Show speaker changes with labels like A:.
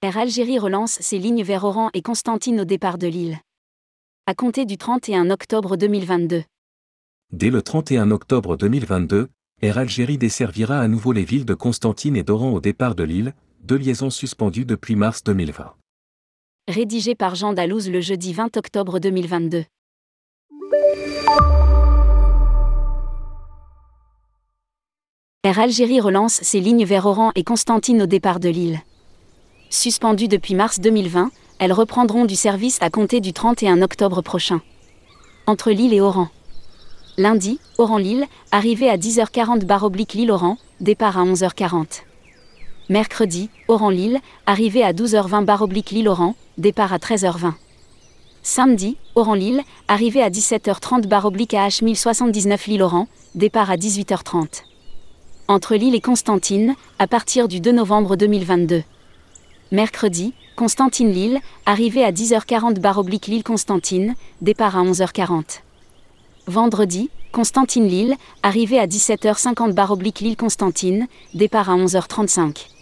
A: Air Algérie relance ses lignes vers Oran et Constantine au départ de Lille. À compter du 31 octobre 2022.
B: Dès le 31 octobre 2022, Air Algérie desservira à nouveau les villes de Constantine et d'Oran au départ de Lille, deux liaisons suspendues depuis mars 2020.
A: Rédigé par Jean Dalouse le jeudi 20 octobre 2022. Air Algérie relance ses lignes vers Oran et Constantine au départ de Lille. Suspendues depuis mars 2020, elles reprendront du service à compter du 31 octobre prochain. Entre Lille et Oran. Lundi, Oran-Lille, arrivée à 10h40 bar oblique Lille-Oran, départ à 11h40. Mercredi, Oran-Lille, arrivée à 12h20 bar oblique Lille-Oran, départ à 13h20. Samedi, Oran-Lille, arrivée à 17h30 bar oblique AH 1079 Lille-Oran, départ à 18h30. Entre Lille et Constantine, à partir du 2 novembre 2022. Mercredi, Constantine-Lille, arrivée à 10h40 bar oblique Lille-Constantine, départ à 11h40. Vendredi, Constantine-Lille, arrivée à 17h50 bar oblique Lille-Constantine, départ à 11h35.